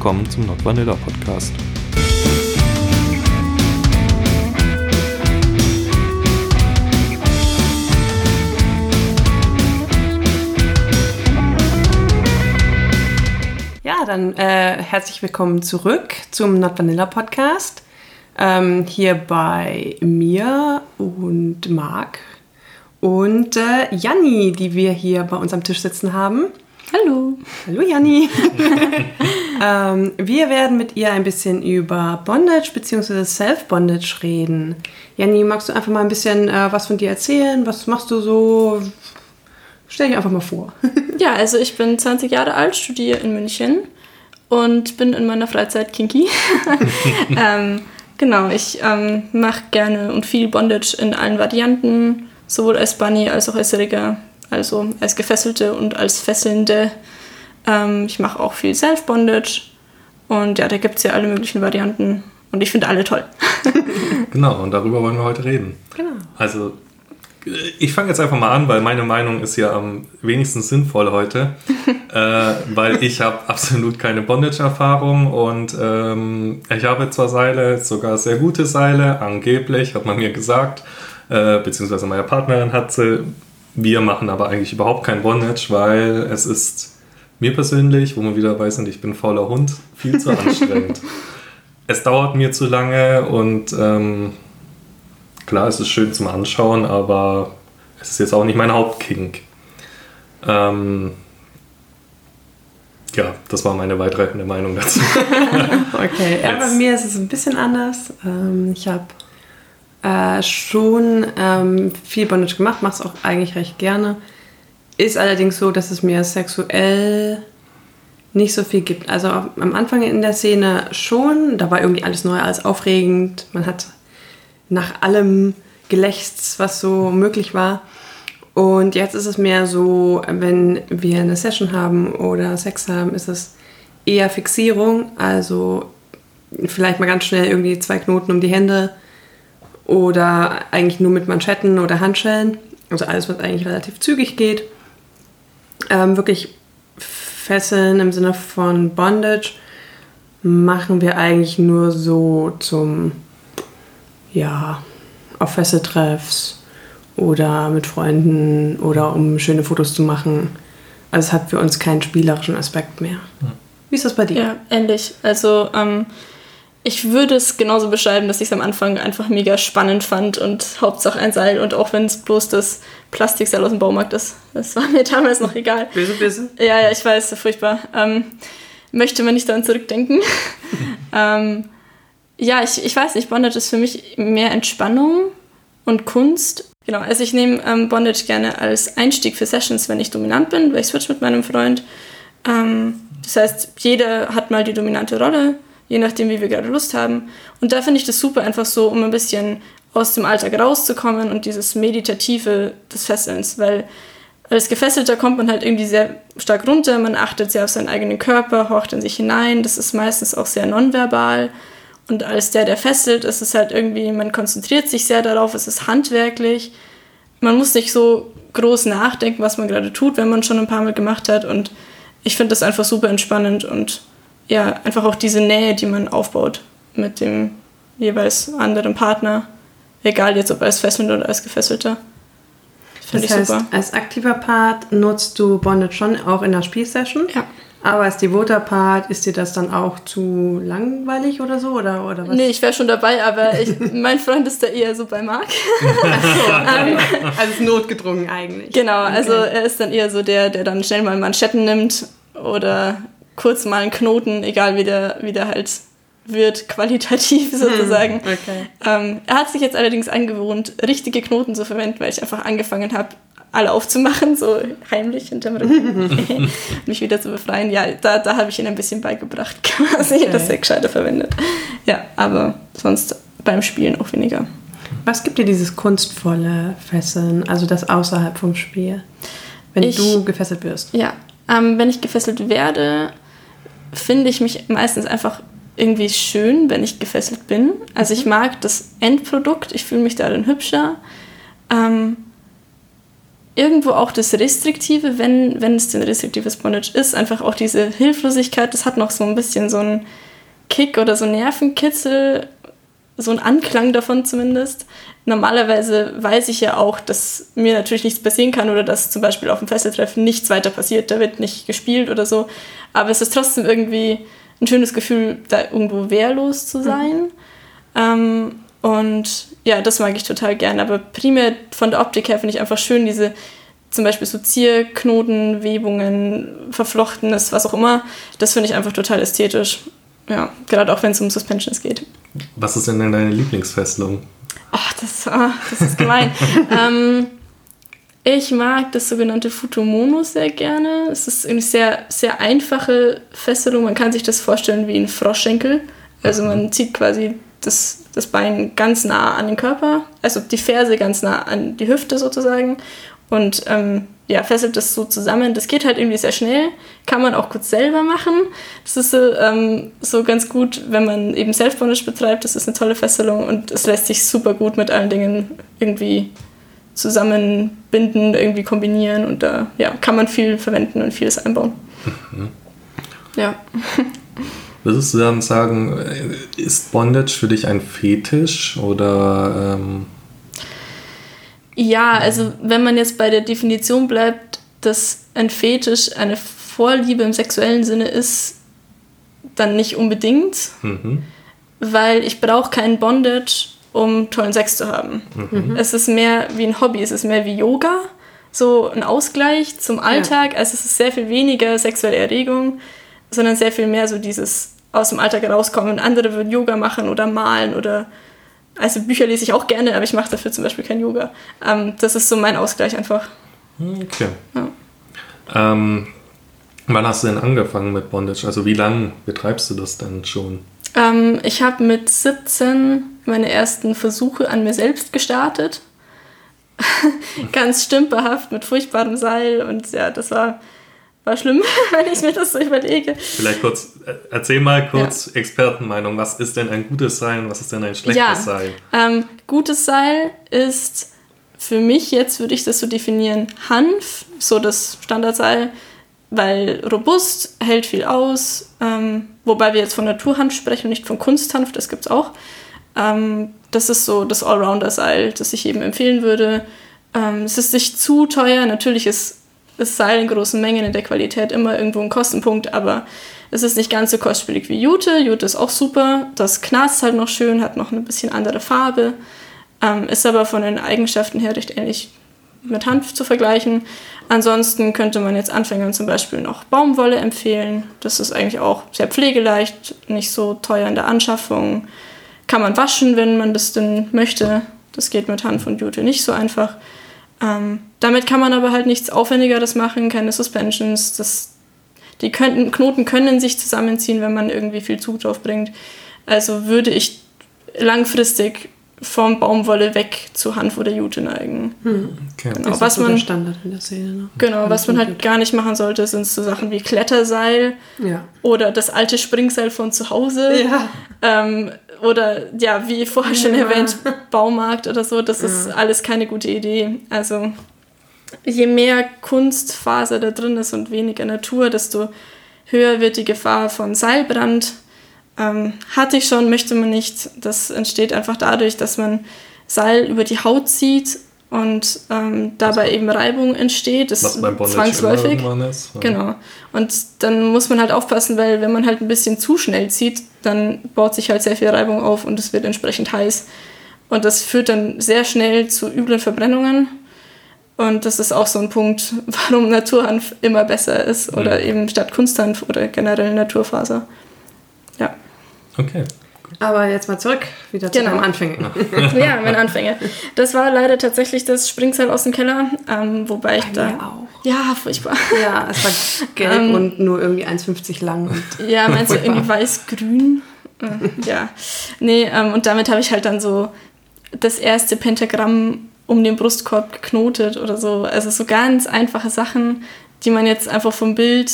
willkommen zum Not Vanilla Podcast. Ja, dann äh, herzlich willkommen zurück zum Not Vanilla Podcast. Ähm, hier bei mir und Marc und äh, Janni, die wir hier bei uns am Tisch sitzen haben. Hallo. Hallo Janni. ähm, wir werden mit ihr ein bisschen über Bondage bzw. Self-Bondage reden. Janni, magst du einfach mal ein bisschen äh, was von dir erzählen? Was machst du so? Stell dich einfach mal vor. ja, also ich bin 20 Jahre alt, studiere in München und bin in meiner Freizeit kinky. ähm, genau, ich ähm, mache gerne und viel Bondage in allen Varianten, sowohl als Bunny als auch als Rigger also als Gefesselte und als Fesselnde. Ähm, ich mache auch viel Self-Bondage und ja, da gibt es ja alle möglichen Varianten und ich finde alle toll. genau, und darüber wollen wir heute reden. Genau. Also ich fange jetzt einfach mal an, weil meine Meinung ist ja am wenigsten sinnvoll heute, äh, weil ich habe absolut keine Bondage-Erfahrung und ähm, ich habe zwar Seile, sogar sehr gute Seile, angeblich, hat man mir gesagt, äh, beziehungsweise meine Partnerin hat sie wir machen aber eigentlich überhaupt kein Bondage, weil es ist mir persönlich, wo man wieder weiß, und ich bin fauler Hund, viel zu anstrengend. es dauert mir zu lange und ähm, klar, es ist schön zum Anschauen, aber es ist jetzt auch nicht mein Hauptkink. Ähm, ja, das war meine weitreichende Meinung dazu. okay, ja, bei mir ist es ein bisschen anders. Ähm, ich habe äh, schon ähm, viel Bondage gemacht, mache es auch eigentlich recht gerne. Ist allerdings so, dass es mir sexuell nicht so viel gibt. Also am Anfang in der Szene schon, da war irgendwie alles neu, alles aufregend. Man hat nach allem gelächzt, was so möglich war. Und jetzt ist es mehr so, wenn wir eine Session haben oder Sex haben, ist es eher Fixierung. Also vielleicht mal ganz schnell irgendwie zwei Knoten um die Hände oder eigentlich nur mit Manschetten oder Handschellen. Also alles, was eigentlich relativ zügig geht. Ähm, wirklich Fesseln im Sinne von Bondage machen wir eigentlich nur so zum, ja, auf Fesseltreffs oder mit Freunden oder um schöne Fotos zu machen. Also es hat für uns keinen spielerischen Aspekt mehr. Wie ist das bei dir? Ja, ähnlich. Also ähm, ich würde es genauso beschreiben, dass ich es am Anfang einfach mega spannend fand und Hauptsache ein Seil und auch wenn es bloß das Plastikseil aus dem Baumarkt ist. Das war mir damals noch egal. Böse, böse. Ja, ja, ich weiß, furchtbar. Ähm, möchte man nicht daran zurückdenken. ähm, ja, ich, ich weiß nicht, Bondage ist für mich mehr Entspannung und Kunst. Genau, also ich nehme ähm, Bondage gerne als Einstieg für Sessions, wenn ich dominant bin, weil ich switch mit meinem Freund. Ähm, das heißt, jeder hat mal die dominante Rolle je nachdem, wie wir gerade Lust haben. Und da finde ich das super, einfach so, um ein bisschen aus dem Alltag rauszukommen und dieses Meditative des Fesselns, weil als Gefesselter kommt man halt irgendwie sehr stark runter, man achtet sehr auf seinen eigenen Körper, horcht in sich hinein, das ist meistens auch sehr nonverbal. Und als der, der fesselt, ist es halt irgendwie, man konzentriert sich sehr darauf, es ist handwerklich. Man muss nicht so groß nachdenken, was man gerade tut, wenn man schon ein paar Mal gemacht hat. Und ich finde das einfach super entspannend und ja, einfach auch diese Nähe, die man aufbaut mit dem jeweils anderen Partner, egal jetzt ob als Fesselnder oder als Gefesselter. Finde ich heißt, super. Als aktiver Part nutzt du Bonded schon auch in der Spielsession? Ja. Aber als devoter Part ist dir das dann auch zu langweilig oder so? Oder, oder was? Nee, ich wäre schon dabei, aber ich, mein Freund ist da eher so bei Marc. Ähm, also ist notgedrungen eigentlich. Genau, also okay. er ist dann eher so der, der dann schnell mal Manschetten nimmt oder kurz mal einen Knoten, egal wie der, wie der halt wird, qualitativ sozusagen. Okay. Ähm, er hat sich jetzt allerdings angewohnt, richtige Knoten zu verwenden, weil ich einfach angefangen habe, alle aufzumachen, so heimlich hinterm Rücken, mich wieder zu befreien. Ja, da, da habe ich ihn ein bisschen beigebracht, quasi, okay. dass er gescheiter verwendet. Ja, aber sonst beim Spielen auch weniger. Was gibt dir dieses kunstvolle Fesseln, also das außerhalb vom Spiel, wenn ich, du gefesselt wirst? Ja, ähm, wenn ich gefesselt werde, finde ich mich meistens einfach irgendwie schön, wenn ich gefesselt bin. Also ich mhm. mag das Endprodukt, ich fühle mich darin hübscher. Ähm, irgendwo auch das Restriktive, wenn, wenn es denn restriktives Bondage ist, einfach auch diese Hilflosigkeit, das hat noch so ein bisschen so einen Kick oder so Nervenkitzel, so einen Anklang davon zumindest. Normalerweise weiß ich ja auch, dass mir natürlich nichts passieren kann oder dass zum Beispiel auf dem Fesseltreffen nichts weiter passiert, da wird nicht gespielt oder so. Aber es ist trotzdem irgendwie ein schönes Gefühl, da irgendwo wehrlos zu sein. Mhm. Ähm, und ja, das mag ich total gern. Aber primär von der Optik her finde ich einfach schön, diese zum Beispiel so Zierknoten, Webungen, Verflochtenes, was auch immer. Das finde ich einfach total ästhetisch. Ja, gerade auch wenn es um Suspensions geht. Was ist denn deine Lieblingsfesselung? Ach, das, oh, das ist gemein. ähm, ich mag das sogenannte Futomono sehr gerne. Es ist eine sehr, sehr einfache Fesselung. Man kann sich das vorstellen wie ein Froschschenkel. Also man zieht quasi das, das Bein ganz nah an den Körper, also die Ferse ganz nah an die Hüfte sozusagen und ähm, ja, fesselt das so zusammen. Das geht halt irgendwie sehr schnell, kann man auch kurz selber machen. Das ist so, ähm, so ganz gut, wenn man eben Self-Bondage betreibt. Das ist eine tolle Fesselung und es lässt sich super gut mit allen Dingen irgendwie zusammenbinden, irgendwie kombinieren und da ja, kann man viel verwenden und vieles einbauen. Mhm. Ja. Würdest du dann sagen, ist Bondage für dich ein Fetisch oder? Ähm ja, also wenn man jetzt bei der Definition bleibt, dass ein Fetisch eine Vorliebe im sexuellen Sinne ist, dann nicht unbedingt, mhm. weil ich brauche keinen Bondage, um tollen Sex zu haben. Mhm. Es ist mehr wie ein Hobby, es ist mehr wie Yoga, so ein Ausgleich zum Alltag. Ja. Also es ist sehr viel weniger sexuelle Erregung sondern sehr viel mehr so dieses aus dem Alltag herauskommen. Und andere würden Yoga machen oder malen oder also Bücher lese ich auch gerne, aber ich mache dafür zum Beispiel kein Yoga. Ähm, das ist so mein Ausgleich einfach. Okay. Ja. Ähm, wann hast du denn angefangen mit Bondage? Also wie lange betreibst du das denn schon? Ähm, ich habe mit 17 meine ersten Versuche an mir selbst gestartet. Ganz stümperhaft mit furchtbarem Seil und ja, das war war schlimm, wenn ich mir das so überlege. Vielleicht kurz, äh, erzähl mal kurz ja. Expertenmeinung. Was ist denn ein gutes Seil und was ist denn ein schlechtes ja, Seil? Ähm, gutes Seil ist für mich, jetzt würde ich das so definieren, Hanf, so das Standardseil, weil robust, hält viel aus. Ähm, wobei wir jetzt von Naturhanf sprechen und nicht von Kunsthanf, das gibt es auch. Ähm, das ist so das Allrounder-Seil, das ich eben empfehlen würde. Ähm, es ist nicht zu teuer, natürlich ist ist Seil in großen Mengen in der Qualität immer irgendwo ein Kostenpunkt, aber es ist nicht ganz so kostspielig wie Jute. Jute ist auch super. Das knarzt halt noch schön, hat noch ein bisschen andere Farbe, ähm, ist aber von den Eigenschaften her recht ähnlich mit Hanf zu vergleichen. Ansonsten könnte man jetzt Anfängern zum Beispiel noch Baumwolle empfehlen. Das ist eigentlich auch sehr pflegeleicht, nicht so teuer in der Anschaffung. Kann man waschen, wenn man das denn möchte. Das geht mit Hanf und Jute nicht so einfach. Ähm, damit kann man aber halt nichts Aufwendigeres machen, keine Suspensions. Das, die könnten, Knoten können sich zusammenziehen, wenn man irgendwie viel Zug drauf bringt. Also würde ich langfristig vom Baumwolle weg zu Hanf oder Jute neigen. Hm. Okay. Genau, was man, Standard in der Szene. Ne? Genau, was man halt gar nicht machen sollte, sind so Sachen wie Kletterseil ja. oder das alte Springseil von zu Hause. Ja. Ähm, oder ja, wie vorher schon ja. erwähnt, Baumarkt oder so, das ist alles keine gute Idee. Also je mehr Kunstfaser da drin ist und weniger Natur, desto höher wird die Gefahr von Seilbrand. Ähm, hatte ich schon, möchte man nicht. Das entsteht einfach dadurch, dass man Seil über die Haut zieht und ähm, dabei also, eben Reibung entsteht. Das ist zwangsläufig. Ist, ja. Genau. Und dann muss man halt aufpassen, weil wenn man halt ein bisschen zu schnell zieht, dann baut sich halt sehr viel Reibung auf und es wird entsprechend heiß. Und das führt dann sehr schnell zu üblen Verbrennungen. Und das ist auch so ein Punkt, warum Naturhanf immer besser ist oder mhm. eben statt Kunsthanf oder generell Naturfaser. Ja. Okay. Aber jetzt mal zurück wieder zu genau. deinem Anfänge. ja, mein Anfänge. Das war leider tatsächlich das Springseil aus dem Keller, ähm, wobei ich da auch. Ja, furchtbar. Ja, es war gelb ähm, und nur irgendwie 1,50 lang. ja, meinst du irgendwie weiß-grün? Äh, ja. Nee, ähm, und damit habe ich halt dann so das erste Pentagramm um den Brustkorb geknotet oder so. Also so ganz einfache Sachen, die man jetzt einfach vom Bild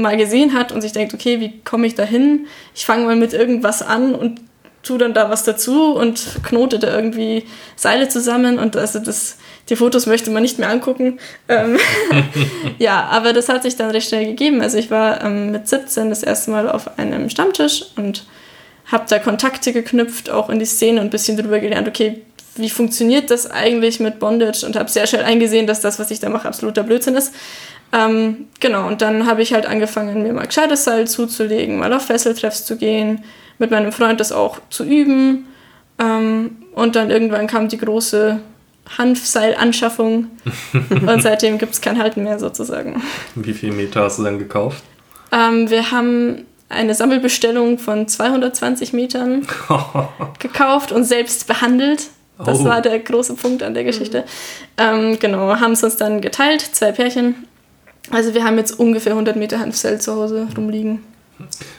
mal gesehen hat und sich denkt, okay, wie komme ich da hin? Ich fange mal mit irgendwas an und tue dann da was dazu und knote da irgendwie Seile zusammen und also das, die Fotos möchte man nicht mehr angucken. Ähm, ja, aber das hat sich dann recht schnell gegeben. Also ich war ähm, mit 17 das erste Mal auf einem Stammtisch und habe da Kontakte geknüpft, auch in die Szene und ein bisschen drüber gelernt, okay, wie funktioniert das eigentlich mit Bondage und habe sehr schnell eingesehen, dass das, was ich da mache, absoluter Blödsinn ist. Ähm, genau, und dann habe ich halt angefangen, mir mal gescheites Seil zuzulegen, mal auf Fesseltreffs zu gehen, mit meinem Freund das auch zu üben. Ähm, und dann irgendwann kam die große Hanfseilanschaffung und seitdem gibt es kein Halten mehr sozusagen. Wie viele Meter hast du dann gekauft? Ähm, wir haben eine Sammelbestellung von 220 Metern gekauft und selbst behandelt. Das oh. war der große Punkt an der Geschichte. Mhm. Ähm, genau, haben es uns dann geteilt, zwei Pärchen. Also wir haben jetzt ungefähr 100 Meter Hanfseil zu Hause rumliegen.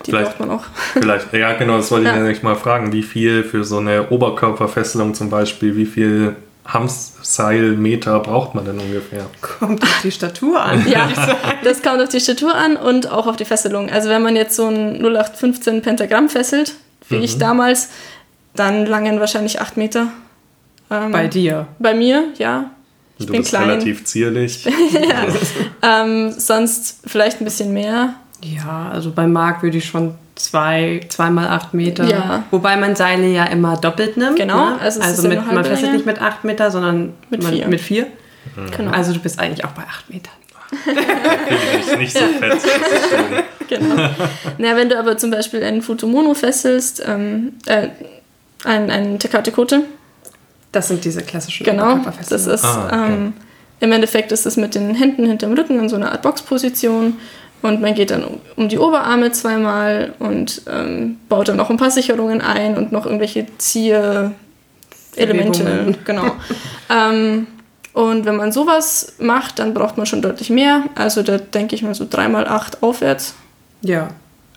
Die vielleicht, braucht man auch. Vielleicht, ja genau, das wollte ich ja. nämlich mal fragen. Wie viel für so eine Oberkörperfesselung zum Beispiel, wie viel Hamsseilmeter braucht man denn ungefähr? Kommt auf die Statur an. ja, das kommt auf die Statur an und auch auf die Fesselung. Also wenn man jetzt so ein 0815 Pentagramm fesselt, wie mhm. ich damals, dann langen wahrscheinlich 8 Meter. Ähm, bei dir? Bei mir, ja. Ich du bin bist klein. relativ zierlich. ja. ähm, sonst vielleicht ein bisschen mehr. Ja, also bei Marc würde ich schon zwei, zweimal acht Meter. Ja. Wobei man Seile ja immer doppelt nimmt. Genau. Ne? Also, also mit, man fesselt nicht mit acht Meter, sondern mit vier. Mit vier. Mhm. Genau. Also du bist eigentlich auch bei acht Metern. ich nicht so fett. genau. Na, wenn du aber zum Beispiel einen Futomono fesselst, ähm, äh, einen, einen Tecate Kote, das sind diese klassischen Genau, das ist ah, okay. ähm, im Endeffekt ist es mit den Händen hinterm Rücken in so einer Art Boxposition und man geht dann um, um die Oberarme zweimal und ähm, baut dann noch ein paar Sicherungen ein und noch irgendwelche Zierelemente. Genau. ähm, und wenn man sowas macht, dann braucht man schon deutlich mehr. Also da denke ich mal so dreimal acht aufwärts. Ja.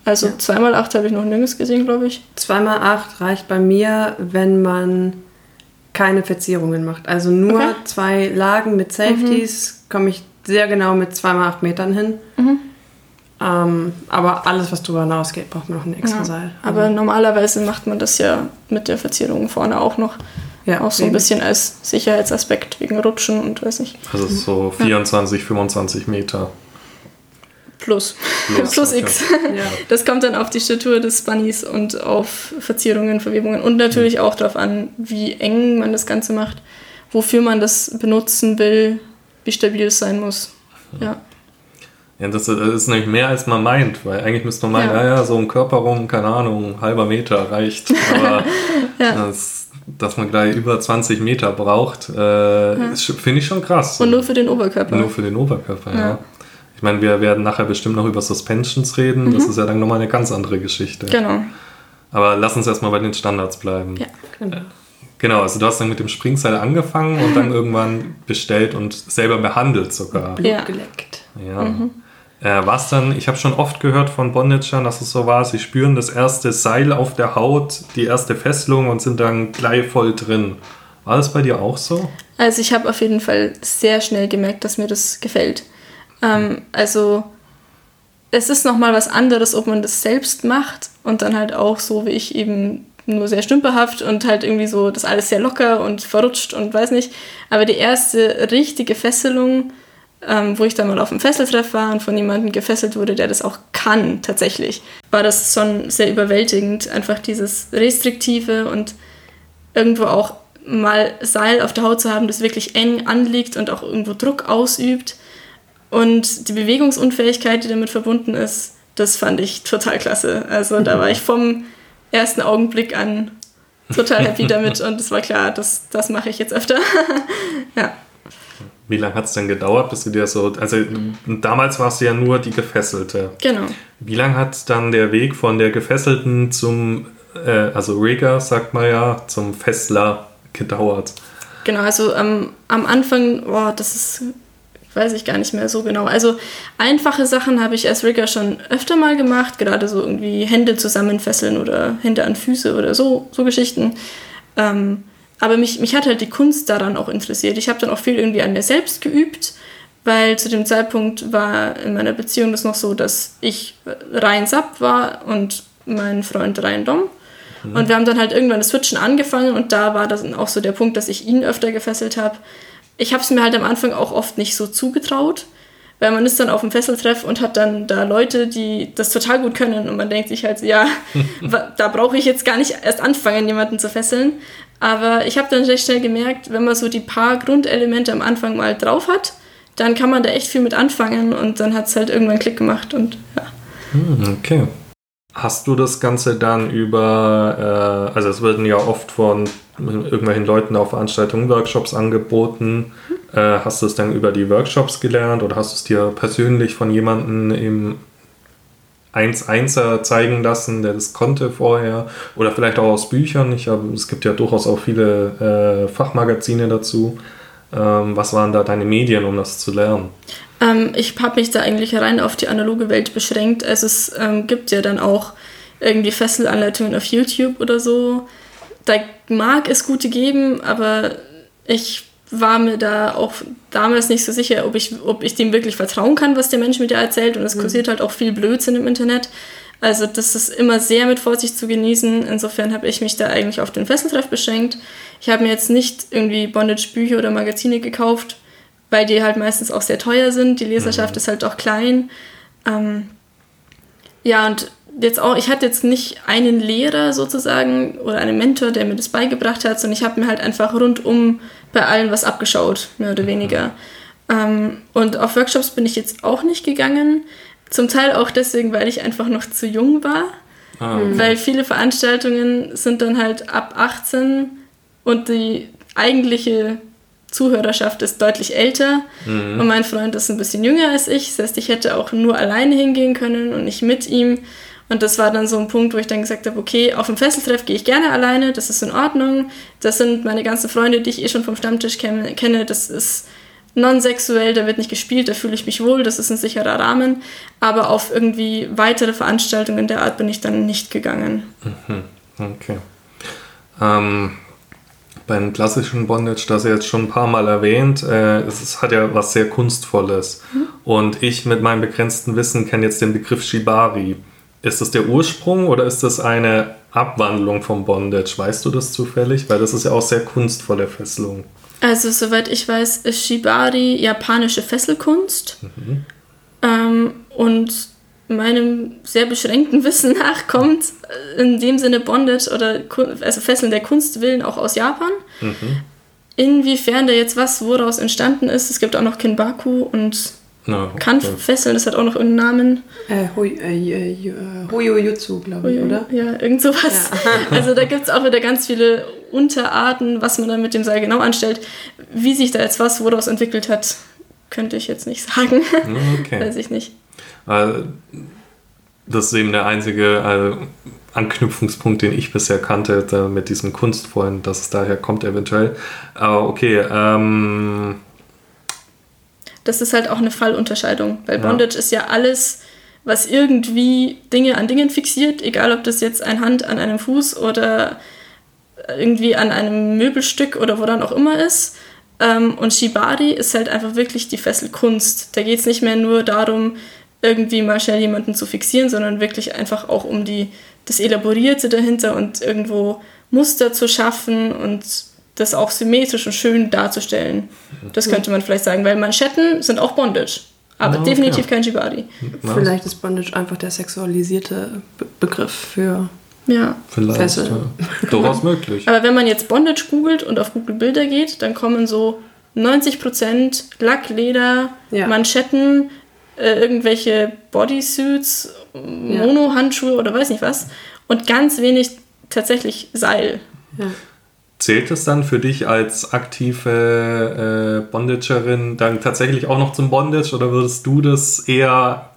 Also ja. zweimal acht habe ich noch nirgends gesehen, glaube ich. Zweimal acht reicht bei mir, wenn man keine Verzierungen macht. Also nur okay. zwei Lagen mit Safeties mhm. komme ich sehr genau mit 2x8 Metern hin. Mhm. Ähm, aber alles, was darüber hinausgeht, braucht man noch ein extra ja. Seil. Aber also. normalerweise macht man das ja mit der Verzierung vorne auch noch. Ja, auch so ein bisschen als Sicherheitsaspekt wegen Rutschen und weiß nicht. Also so 24, ja. 25 Meter. Plus. Plus, Plus X. Ja. Das kommt dann auf die Statur des Bunnies und auf Verzierungen, Verwebungen und natürlich auch darauf an, wie eng man das Ganze macht, wofür man das benutzen will, wie stabil es sein muss. Ja. Ja, das ist nämlich mehr als man meint, weil eigentlich müsste man meinen, ja, ja, so ein Körper rum, keine Ahnung, halber Meter reicht. Aber ja. das, dass man gleich über 20 Meter braucht, äh, ja. finde ich schon krass. Und nur für den Oberkörper. Nur für den Oberkörper, ja. Ich meine, wir werden nachher bestimmt noch über Suspensions reden. Mhm. Das ist ja dann nochmal eine ganz andere Geschichte. Genau. Aber lass uns erstmal bei den Standards bleiben. Ja, genau. Genau, also du hast dann mit dem Springseil angefangen und dann irgendwann bestellt und selber behandelt sogar. Blut ja. geleckt. Ja. Mhm. Äh, was dann, ich habe schon oft gehört von Bondagern, dass es so war, sie spüren das erste Seil auf der Haut, die erste Fesselung und sind dann gleich voll drin. War das bei dir auch so? Also ich habe auf jeden Fall sehr schnell gemerkt, dass mir das gefällt. Ähm, also es ist nochmal was anderes, ob man das selbst macht und dann halt auch so wie ich eben nur sehr stümperhaft und halt irgendwie so das alles sehr locker und verrutscht und weiß nicht. Aber die erste richtige Fesselung, ähm, wo ich dann mal auf einem Fesseltreff war und von jemandem gefesselt wurde, der das auch kann tatsächlich, war das schon sehr überwältigend. Einfach dieses Restriktive und irgendwo auch mal Seil auf der Haut zu haben, das wirklich eng anliegt und auch irgendwo Druck ausübt und die Bewegungsunfähigkeit, die damit verbunden ist, das fand ich total klasse. Also da war ich vom ersten Augenblick an total happy damit und es war klar, das, das mache ich jetzt öfter. ja. Wie lange hat es denn gedauert, bis du dir so. Also damals warst du ja nur die Gefesselte. Genau. Wie lange hat dann der Weg von der Gefesselten zum, äh, also Rigger, sagt man ja, zum Fessler gedauert? Genau, also ähm, am Anfang, boah, das ist weiß ich gar nicht mehr so genau. Also einfache Sachen habe ich als Rigger schon öfter mal gemacht, gerade so irgendwie Hände zusammenfesseln oder Hände an Füße oder so, so Geschichten. Ähm, aber mich, mich hat halt die Kunst daran auch interessiert. Ich habe dann auch viel irgendwie an mir selbst geübt, weil zu dem Zeitpunkt war in meiner Beziehung das noch so, dass ich rein Sub war und mein Freund rein Dom. Mhm. Und wir haben dann halt irgendwann das Switchen angefangen und da war das auch so der Punkt, dass ich ihn öfter gefesselt habe. Ich habe es mir halt am Anfang auch oft nicht so zugetraut, weil man ist dann auf dem Fesseltreff und hat dann da Leute, die das total gut können und man denkt sich halt, ja, da brauche ich jetzt gar nicht erst anfangen, jemanden zu fesseln. Aber ich habe dann recht schnell gemerkt, wenn man so die paar Grundelemente am Anfang mal drauf hat, dann kann man da echt viel mit anfangen und dann hat es halt irgendwann Klick gemacht und ja. Hm, okay. Hast du das Ganze dann über, äh, also es werden ja oft von irgendwelchen Leuten auf Veranstaltungen Workshops angeboten. Äh, hast du es dann über die Workshops gelernt oder hast du es dir persönlich von jemandem im 1-1er zeigen lassen, der das konnte vorher? Oder vielleicht auch aus Büchern? Ich hab, es gibt ja durchaus auch viele äh, Fachmagazine dazu. Ähm, was waren da deine Medien, um das zu lernen? Ähm, ich habe mich da eigentlich rein auf die analoge Welt beschränkt. Also es ähm, gibt ja dann auch irgendwie Fesselanleitungen auf YouTube oder so. Da mag es gute geben, aber ich war mir da auch damals nicht so sicher, ob ich, ob ich dem wirklich vertrauen kann, was der Mensch mir da erzählt. Und es mhm. kursiert halt auch viel Blödsinn im Internet. Also das ist immer sehr mit Vorsicht zu genießen. Insofern habe ich mich da eigentlich auf den Fesseltreff beschränkt. Ich habe mir jetzt nicht irgendwie Bondage-Bücher oder Magazine gekauft, weil die halt meistens auch sehr teuer sind. Die Leserschaft mhm. ist halt auch klein. Ähm, ja, und jetzt auch, ich hatte jetzt nicht einen Lehrer sozusagen oder einen Mentor, der mir das beigebracht hat, sondern ich habe mir halt einfach rundum bei allen was abgeschaut, mehr oder weniger. Ähm, und auf Workshops bin ich jetzt auch nicht gegangen. Zum Teil auch deswegen, weil ich einfach noch zu jung war. Ah, okay. Weil viele Veranstaltungen sind dann halt ab 18 und die eigentliche Zuhörerschaft ist deutlich älter mhm. und mein Freund ist ein bisschen jünger als ich. Das heißt, ich hätte auch nur alleine hingehen können und nicht mit ihm. Und das war dann so ein Punkt, wo ich dann gesagt habe, okay, auf dem Fesseltreff gehe ich gerne alleine, das ist in Ordnung. Das sind meine ganzen Freunde, die ich eh schon vom Stammtisch kenne. Das ist non-sexuell, da wird nicht gespielt, da fühle ich mich wohl, das ist ein sicherer Rahmen. Aber auf irgendwie weitere Veranstaltungen der Art bin ich dann nicht gegangen. Mhm. Okay. Ähm, beim klassischen Bondage, das ihr jetzt schon ein paar Mal erwähnt, äh, es hat ja was sehr Kunstvolles. Mhm. Und ich mit meinem begrenzten Wissen kenne jetzt den Begriff Shibari. Ist das der Ursprung oder ist das eine Abwandlung vom Bondage? Weißt du das zufällig? Weil das ist ja auch sehr kunstvolle Fesselung. Also, soweit ich weiß, ist Shibari japanische Fesselkunst. Mhm. Ähm, und meinem sehr beschränkten Wissen nach kommt in dem Sinne Bondage oder also Fesseln der Kunstwillen auch aus Japan. Mhm. Inwiefern da jetzt was woraus entstanden ist, es gibt auch noch Kinbaku und no, okay. Kampffesseln, das hat auch noch irgendeinen Namen. Äh, Hoi, äh, äh, Hoyojutsu, glaube ich, oder? Ja, irgend sowas. Ja. also da gibt es auch wieder ganz viele Unterarten, was man dann mit dem Seil genau anstellt. Wie sich da jetzt was woraus entwickelt hat, könnte ich jetzt nicht sagen. Okay. Weiß ich nicht. Das ist eben der einzige Anknüpfungspunkt, den ich bisher kannte, mit diesem Kunstvollen, dass es daher kommt eventuell. Aber okay, ähm das ist halt auch eine Fallunterscheidung, weil Bondage ja. ist ja alles, was irgendwie Dinge an Dingen fixiert, egal ob das jetzt eine Hand an einem Fuß oder irgendwie an einem Möbelstück oder wo dann auch immer ist. Ähm, und Shibari ist halt einfach wirklich die Fesselkunst. Da geht es nicht mehr nur darum, irgendwie mal schnell jemanden zu fixieren, sondern wirklich einfach auch um die, das Elaborierte dahinter und irgendwo Muster zu schaffen und das auch symmetrisch und schön darzustellen. Das könnte man vielleicht sagen, weil Manschetten sind auch Bondage. Aber okay. definitiv kein Shibari. Vielleicht ist Bondage einfach der sexualisierte Be Begriff für ja. Vielleicht. Fessel. Ja. Durchaus möglich. Aber wenn man jetzt Bondage googelt und auf Google Bilder geht, dann kommen so 90% Lack, Leder, ja. Manschetten, äh, irgendwelche Bodysuits, Mono-Handschuhe oder weiß nicht was. Und ganz wenig tatsächlich Seil. Ja. Zählt es dann für dich als aktive äh, Bondagerin dann tatsächlich auch noch zum Bondage oder würdest du das eher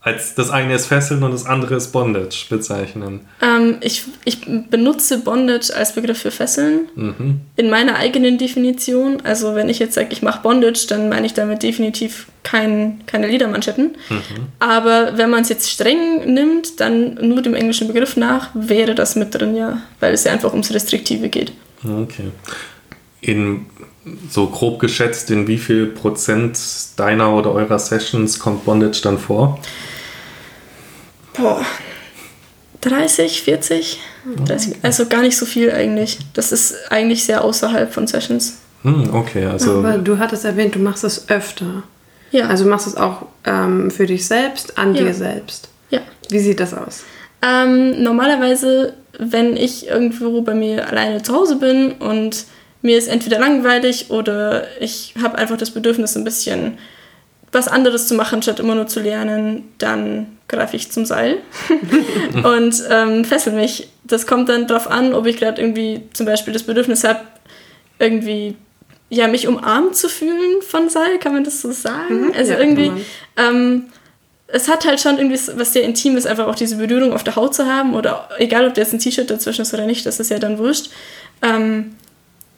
als das eine ist Fesseln und das andere ist Bondage bezeichnen? Ähm, ich, ich benutze Bondage als Begriff für Fesseln mhm. in meiner eigenen Definition. Also wenn ich jetzt sage, ich mache Bondage, dann meine ich damit definitiv kein, keine Ledermanschetten. Mhm. Aber wenn man es jetzt streng nimmt, dann nur dem englischen Begriff nach, wäre das mit drin, ja. Weil es ja einfach ums Restriktive geht. Okay. In so grob geschätzt, in wie viel Prozent deiner oder eurer Sessions kommt Bondage dann vor? Boah. 30, 40. 30, also gar nicht so viel eigentlich. Das ist eigentlich sehr außerhalb von Sessions. Hm, okay, also. Aber du hattest erwähnt, du machst es öfter. Ja. Also machst du es auch ähm, für dich selbst, an ja. dir selbst. Ja. Wie sieht das aus? Ähm, normalerweise, wenn ich irgendwo bei mir alleine zu Hause bin und mir ist entweder langweilig oder ich habe einfach das Bedürfnis, ein bisschen was anderes zu machen, statt immer nur zu lernen, dann greife ich zum Seil und ähm, fessel mich. Das kommt dann darauf an, ob ich gerade irgendwie zum Beispiel das Bedürfnis habe, irgendwie ja, mich umarmt zu fühlen von Seil, kann man das so sagen? Mhm, also ja, irgendwie, ähm, es hat halt schon irgendwie was sehr Intimes, einfach auch diese Berührung auf der Haut zu haben oder egal, ob da jetzt ein T-Shirt dazwischen ist oder nicht, das ist ja dann wurscht. Ähm,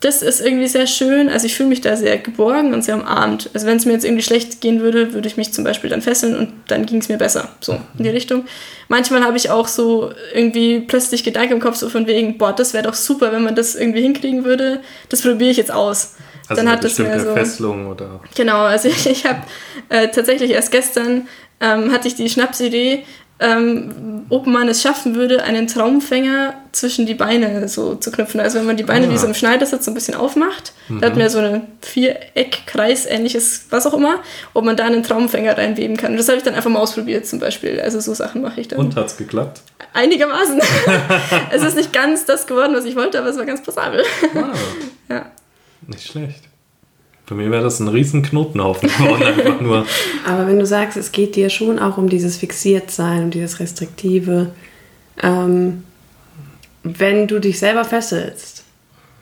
das ist irgendwie sehr schön. Also ich fühle mich da sehr geborgen und sehr umarmt. Also wenn es mir jetzt irgendwie schlecht gehen würde, würde ich mich zum Beispiel dann fesseln und dann ging es mir besser. So in die Richtung. Manchmal habe ich auch so irgendwie plötzlich Gedanken im Kopf, so von wegen, boah, das wäre doch super, wenn man das irgendwie hinkriegen würde. Das probiere ich jetzt aus. Also dann hat das mehr so. Fesselung oder? Genau, also ich, ich habe äh, tatsächlich erst gestern ähm, hatte ich die Schnapsidee, ähm, ob man es schaffen würde, einen Traumfänger zwischen die Beine so zu knüpfen. Also wenn man die Beine ah. wie so im Schneidersitz so ein bisschen aufmacht, mhm. da hat man ja so ein Viereck, Kreis, ähnliches, was auch immer, ob man da einen Traumfänger reinweben kann. Und das habe ich dann einfach mal ausprobiert zum Beispiel. Also so Sachen mache ich dann. Und hat es geklappt? Einigermaßen. es ist nicht ganz das geworden, was ich wollte, aber es war ganz passabel. Wow. ja. Nicht schlecht. Für mich wäre das ein riesen Knotenhaufen geworden, einfach nur. Aber wenn du sagst, es geht dir schon auch um dieses Fixiertsein, um dieses Restriktive, ähm, wenn du dich selber fesselst,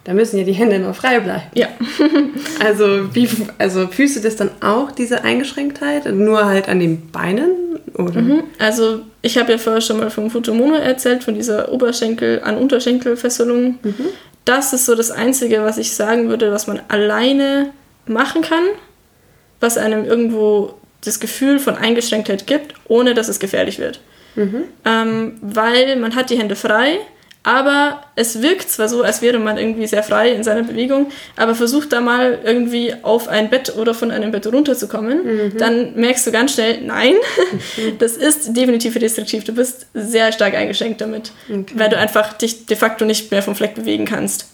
dann müssen ja die Hände immer frei bleiben. Ja. also, wie, also fühlst du das dann auch, diese Eingeschränktheit? Nur halt an den Beinen? Oder? Mhm. Also, ich habe ja vorher schon mal vom Futomono erzählt, von dieser Oberschenkel- an Unterschenkelfesselung. Mhm. Das ist so das Einzige, was ich sagen würde, was man alleine machen kann, was einem irgendwo das Gefühl von Eingeschränktheit gibt, ohne dass es gefährlich wird. Mhm. Ähm, weil man hat die Hände frei, aber es wirkt zwar so, als wäre man irgendwie sehr frei in seiner Bewegung, aber versucht da mal irgendwie auf ein Bett oder von einem Bett runterzukommen, mhm. dann merkst du ganz schnell, nein, mhm. das ist definitiv restriktiv. Du bist sehr stark eingeschränkt damit, okay. weil du einfach dich de facto nicht mehr vom Fleck bewegen kannst.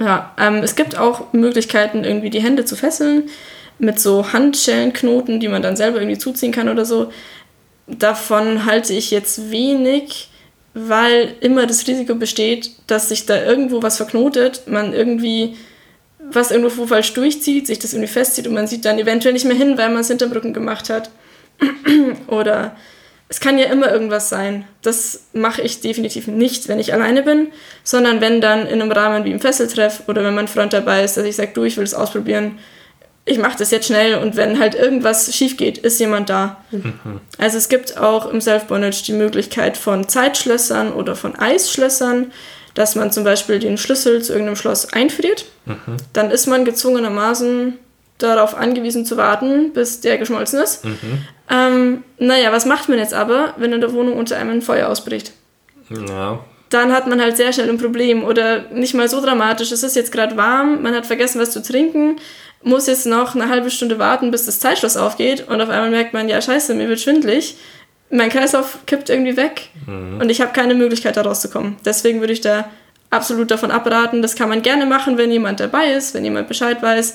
Ja, ähm, es gibt auch Möglichkeiten, irgendwie die Hände zu fesseln mit so Handschellenknoten, die man dann selber irgendwie zuziehen kann oder so. Davon halte ich jetzt wenig, weil immer das Risiko besteht, dass sich da irgendwo was verknotet, man irgendwie was irgendwo falsch durchzieht, sich das irgendwie festzieht und man sieht dann eventuell nicht mehr hin, weil man es hinterm Rücken gemacht hat. oder es kann ja immer irgendwas sein. Das mache ich definitiv nicht, wenn ich alleine bin, sondern wenn dann in einem Rahmen wie im Fesseltreff oder wenn mein Freund dabei ist, dass ich sage, du, ich will es ausprobieren, ich mache das jetzt schnell und wenn halt irgendwas schief geht, ist jemand da. Mhm. Also es gibt auch im Self-Bondage die Möglichkeit von Zeitschlössern oder von Eisschlössern, dass man zum Beispiel den Schlüssel zu irgendeinem Schloss einfriert. Mhm. Dann ist man gezwungenermaßen darauf angewiesen zu warten, bis der geschmolzen ist. Mhm. Ähm, naja, was macht man jetzt aber, wenn in der Wohnung unter einem ein Feuer ausbricht? Ja. Dann hat man halt sehr schnell ein Problem oder nicht mal so dramatisch. Es ist jetzt gerade warm, man hat vergessen, was zu trinken, muss jetzt noch eine halbe Stunde warten, bis das Zeitschloss aufgeht und auf einmal merkt man, ja, scheiße, mir wird schwindlig. Mein Kreislauf kippt irgendwie weg mhm. und ich habe keine Möglichkeit, da rauszukommen. Deswegen würde ich da absolut davon abraten. Das kann man gerne machen, wenn jemand dabei ist, wenn jemand Bescheid weiß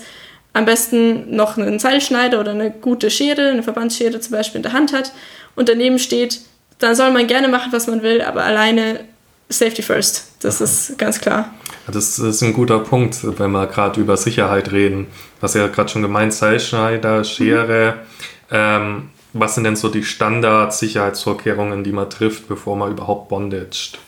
am besten noch einen Seilschneider oder eine gute Schere, eine Verbandsschere zum Beispiel in der Hand hat und daneben steht, dann soll man gerne machen, was man will, aber alleine Safety first. Das ist ganz klar. Das ist ein guter Punkt, wenn wir gerade über Sicherheit reden. Was ja gerade schon gemeint, Seilschneider, Schere. Mhm. Ähm, was sind denn so die Standard-Sicherheitsvorkehrungen, die man trifft, bevor man überhaupt bondaged?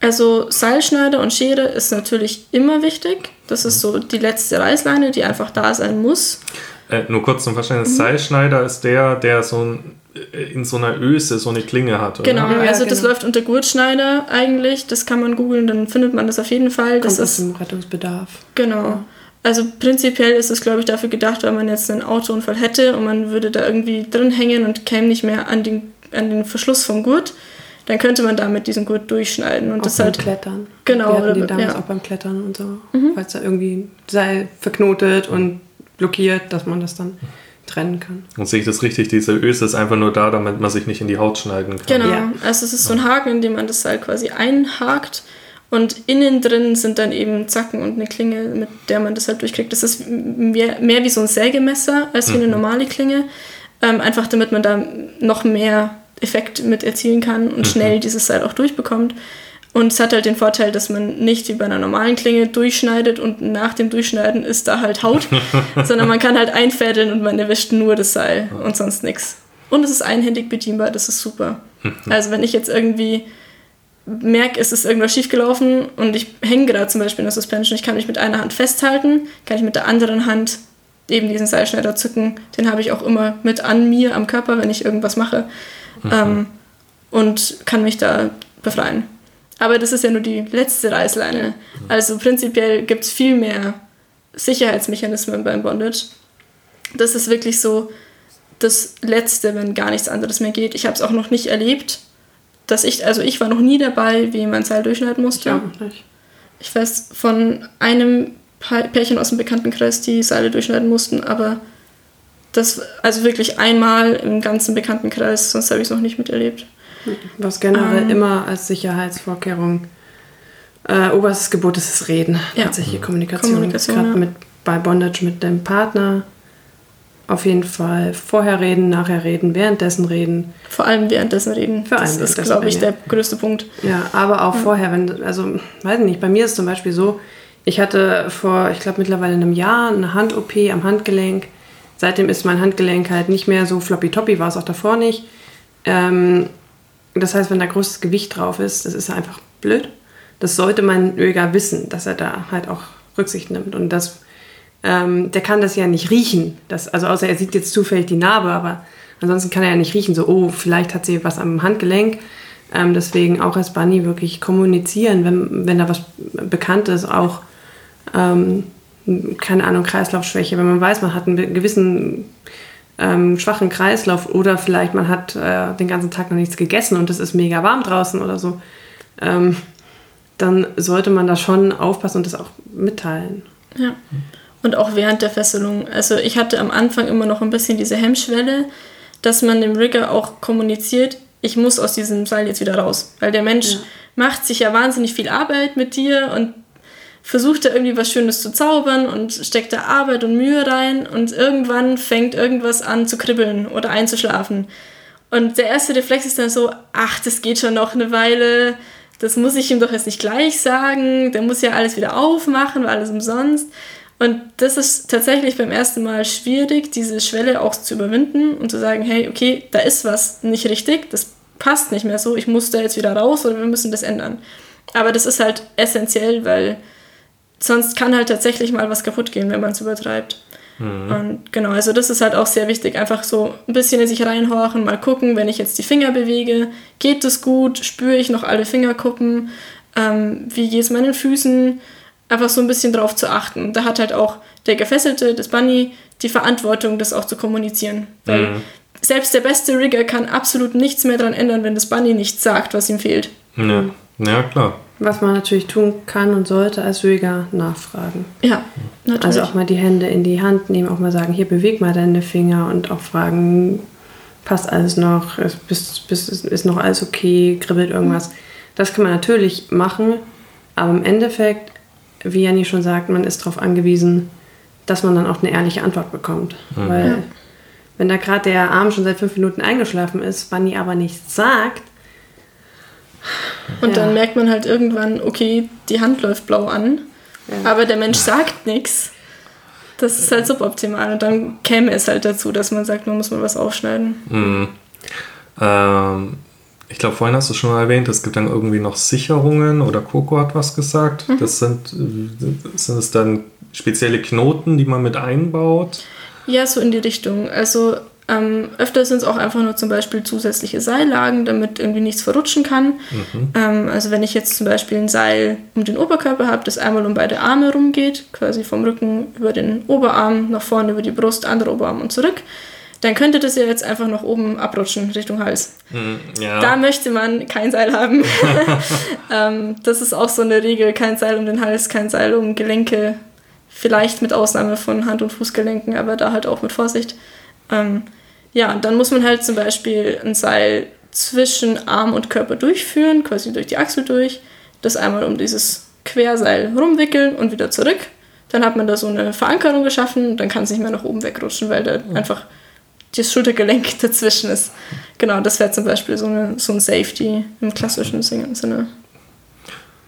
Also Seilschneider und Schere ist natürlich immer wichtig. Das ist so die letzte Reißleine, die einfach da sein muss. Äh, nur kurz zum Verständnis, mhm. Seilschneider ist der, der so ein, äh, in so einer Öse so eine Klinge hat, oder? Genau, ja, also das genau. läuft unter Gurtschneider eigentlich. Das kann man googeln, dann findet man das auf jeden Fall. Kommt das ist im Rettungsbedarf. Genau. Also prinzipiell ist es, glaube ich, dafür gedacht, wenn man jetzt einen Autounfall hätte und man würde da irgendwie drin hängen und käme nicht mehr an den, an den Verschluss vom Gurt dann könnte man damit diesen Gurt durchschneiden. Und auch das beim halt, Klettern. Genau. Wir hatten den damals ja. auch beim Klettern und so. Mhm. Falls da irgendwie Seil verknotet und blockiert, dass man das dann trennen kann. Und sehe ich das richtig, diese Öse ist einfach nur da, damit man sich nicht in die Haut schneiden kann. Genau, ja. also es ist so ein Haken, in dem man das Seil quasi einhakt und innen drin sind dann eben Zacken und eine Klinge, mit der man das halt durchkriegt. Das ist mehr, mehr wie so ein Sägemesser als wie eine mhm. normale Klinge. Ähm, einfach damit man da noch mehr Effekt mit erzielen kann und mhm. schnell dieses Seil auch durchbekommt. Und es hat halt den Vorteil, dass man nicht wie bei einer normalen Klinge durchschneidet und nach dem Durchschneiden ist da halt Haut, sondern man kann halt einfädeln und man erwischt nur das Seil und sonst nichts. Und es ist einhändig bedienbar, das ist super. Also wenn ich jetzt irgendwie merke, es ist irgendwas schiefgelaufen und ich hänge gerade zum Beispiel in der Suspension, ich kann mich mit einer Hand festhalten, kann ich mit der anderen Hand eben diesen Seilschneider zücken. Den habe ich auch immer mit an mir am Körper, wenn ich irgendwas mache. Mhm. Ähm, und kann mich da befreien. Aber das ist ja nur die letzte Reißleine. Also prinzipiell gibt es viel mehr Sicherheitsmechanismen beim Bondage. Das ist wirklich so das Letzte, wenn gar nichts anderes mehr geht. Ich habe es auch noch nicht erlebt, dass ich, also ich war noch nie dabei, wie man Seil durchschneiden musste. Ich. Ich weiß von einem Pärchen aus dem Bekanntenkreis, die Seile durchschneiden mussten, aber das, also wirklich einmal im ganzen Bekanntenkreis, sonst habe ich es noch nicht miterlebt. Was generell ähm, immer als Sicherheitsvorkehrung äh, oberstes Gebot ist, ist Reden. Ja. Tatsächliche Kommunikation. Kommunikation Gerade ja. mit, bei Bondage mit dem Partner auf jeden Fall vorher reden, nachher reden, währenddessen reden. Vor allem währenddessen reden. Vor allem das ist, glaube ich, der größte Punkt. Ja, aber auch ja. vorher, wenn, also, weiß nicht, bei mir ist zum Beispiel so, ich hatte vor, ich glaube, mittlerweile einem Jahr eine Hand-OP am Handgelenk. Seitdem ist mein Handgelenk halt nicht mehr so floppy-toppy, war es auch davor nicht. Ähm, das heißt, wenn da großes Gewicht drauf ist, das ist einfach blöd. Das sollte mein Öger wissen, dass er da halt auch Rücksicht nimmt. Und das ähm, der kann das ja nicht riechen. Das, also außer er sieht jetzt zufällig die Narbe, aber ansonsten kann er ja nicht riechen, so, oh, vielleicht hat sie was am Handgelenk. Ähm, deswegen auch als Bunny wirklich kommunizieren, wenn, wenn da was bekannt ist, auch, ähm, keine Ahnung, Kreislaufschwäche, wenn man weiß, man hat einen gewissen ähm, schwachen Kreislauf oder vielleicht man hat äh, den ganzen Tag noch nichts gegessen und es ist mega warm draußen oder so, ähm, dann sollte man da schon aufpassen und das auch mitteilen. Ja und auch während der Fesselung. Also ich hatte am Anfang immer noch ein bisschen diese Hemmschwelle, dass man dem Rigger auch kommuniziert, ich muss aus diesem Seil jetzt wieder raus. Weil der Mensch ja. macht sich ja wahnsinnig viel Arbeit mit dir und versucht da irgendwie was Schönes zu zaubern und steckt da Arbeit und Mühe rein und irgendwann fängt irgendwas an zu kribbeln oder einzuschlafen. Und der erste Reflex ist dann so, ach, das geht schon noch eine Weile, das muss ich ihm doch jetzt nicht gleich sagen, der muss ja alles wieder aufmachen, war alles umsonst. Und das ist tatsächlich beim ersten Mal schwierig, diese Schwelle auch zu überwinden und zu sagen, hey, okay, da ist was nicht richtig, das passt nicht mehr so, ich muss da jetzt wieder raus oder wir müssen das ändern. Aber das ist halt essentiell, weil sonst kann halt tatsächlich mal was kaputt gehen, wenn man es übertreibt. Mhm. Und genau, also das ist halt auch sehr wichtig. Einfach so ein bisschen in sich reinhorchen, mal gucken, wenn ich jetzt die Finger bewege, geht es gut, spüre ich noch alle Fingerkuppen, ähm, wie geht es meinen Füßen, einfach so ein bisschen drauf zu achten. Da hat halt auch der Gefesselte, das Bunny, die Verantwortung, das auch zu kommunizieren. Weil mhm. selbst der beste Rigger kann absolut nichts mehr daran ändern, wenn das Bunny nicht sagt, was ihm fehlt. Ja, ja klar. Was man natürlich tun kann und sollte als Rigger nachfragen. Ja, natürlich. Also auch mal die Hände in die Hand nehmen, auch mal sagen, hier beweg mal deine Finger und auch fragen, passt alles noch, ist, ist, ist noch alles okay, kribbelt irgendwas. Das kann man natürlich machen, aber im Endeffekt wie Janni schon sagt, man ist darauf angewiesen, dass man dann auch eine ehrliche Antwort bekommt. Mhm. Weil wenn da gerade der Arm schon seit fünf Minuten eingeschlafen ist, Bunny aber nichts sagt. Und ja. dann merkt man halt irgendwann, okay, die Hand läuft blau an, ja. aber der Mensch sagt nichts. Das ist halt suboptimal. Und dann käme es halt dazu, dass man sagt, man muss mal was aufschneiden. Mhm. Ähm, ich glaube, vorhin hast du schon mal erwähnt, es gibt dann irgendwie noch Sicherungen oder Coco hat was gesagt. Mhm. Das sind, sind es dann spezielle Knoten, die man mit einbaut? Ja, so in die Richtung. Also ähm, öfter sind es auch einfach nur zum Beispiel zusätzliche Seillagen, damit irgendwie nichts verrutschen kann. Mhm. Ähm, also wenn ich jetzt zum Beispiel ein Seil um den Oberkörper habe, das einmal um beide Arme rumgeht, quasi vom Rücken über den Oberarm nach vorne über die Brust, andere Oberarm und zurück, dann könnte das ja jetzt einfach nach oben abrutschen Richtung Hals. Hm, ja. Da möchte man kein Seil haben. ähm, das ist auch so eine Regel, kein Seil um den Hals, kein Seil um Gelenke, vielleicht mit Ausnahme von Hand- und Fußgelenken, aber da halt auch mit Vorsicht. Ähm, ja, und dann muss man halt zum Beispiel ein Seil zwischen Arm und Körper durchführen, quasi durch die Achsel durch, das einmal um dieses Querseil rumwickeln und wieder zurück. Dann hat man da so eine Verankerung geschaffen und dann kann es nicht mehr nach oben wegrutschen, weil da mhm. einfach das Schultergelenk dazwischen ist. Genau, das wäre zum Beispiel so, eine, so ein Safety im klassischen Sinne.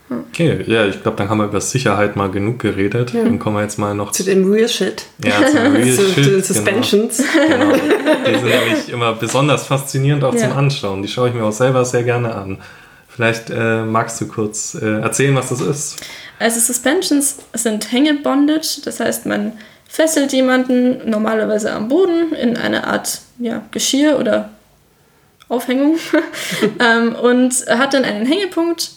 Okay, ja, ich glaube, dann haben wir über Sicherheit mal genug geredet. Ja. Dann kommen wir jetzt mal noch zu dem Real Shit. Ja, zu dem Real zu, Shit. Zu den Suspensions. Genau. genau. Die sind nämlich immer besonders faszinierend auch ja. zum Anschauen. Die schaue ich mir auch selber sehr gerne an. Vielleicht äh, magst du kurz äh, erzählen, was das ist. Also Suspensions sind Hängebondage, das heißt, man fesselt jemanden normalerweise am Boden in eine Art ja, Geschirr oder Aufhängung ähm, und hat dann einen Hängepunkt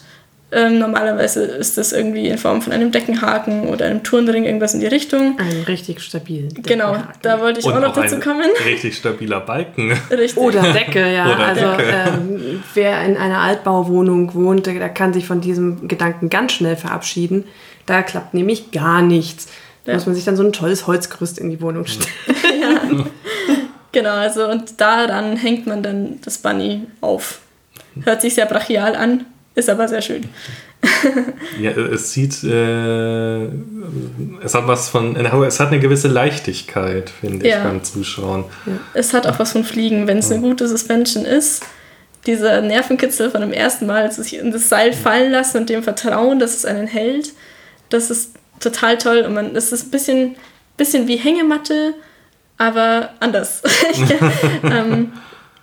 ähm, normalerweise ist das irgendwie in Form von einem Deckenhaken oder einem Turnring, irgendwas in die Richtung. Ein richtig stabilen Genau, da wollte ich Und auch noch dazu kommen. Richtig stabiler Balken. Richtig. Oder Decke, ja. Oder also Decke. Ähm, wer in einer Altbauwohnung wohnt, der kann sich von diesem Gedanken ganz schnell verabschieden. Da klappt nämlich gar nichts. Da ja. muss man sich dann so ein tolles Holzgerüst in die Wohnung stellen. ja. Genau, also und daran hängt man dann das Bunny auf. Hört sich sehr brachial an, ist aber sehr schön. ja, es sieht, äh, es hat was von, es hat eine gewisse Leichtigkeit, finde ja. ich, beim Zuschauen. Ja. Es hat auch was von Fliegen, wenn es eine gute Suspension ist. Dieser Nervenkitzel von dem ersten Mal, sich in das Seil fallen lassen und dem Vertrauen, dass es einen hält, das ist total toll. Und man, es ist ein bisschen, bisschen wie Hängematte, aber anders. ähm,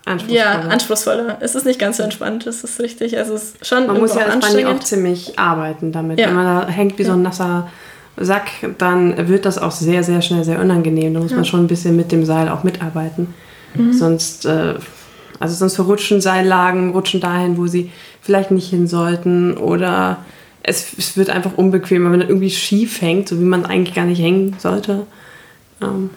Anspruchsvoller. Ja, anspruchsvoller. Es ist nicht ganz so entspannt, das ist richtig. Also es ist schon Man muss ja als Bunny auch ziemlich arbeiten damit. Ja. Wenn man da hängt wie so ein nasser Sack, dann wird das auch sehr, sehr schnell sehr unangenehm. Da muss ja. man schon ein bisschen mit dem Seil auch mitarbeiten. Mhm. Sonst, äh, also sonst verrutschen Seillagen, rutschen dahin, wo sie vielleicht nicht hin sollten oder es, es wird einfach unbequemer, wenn er irgendwie schief hängt, so wie man eigentlich gar nicht hängen sollte. Ähm,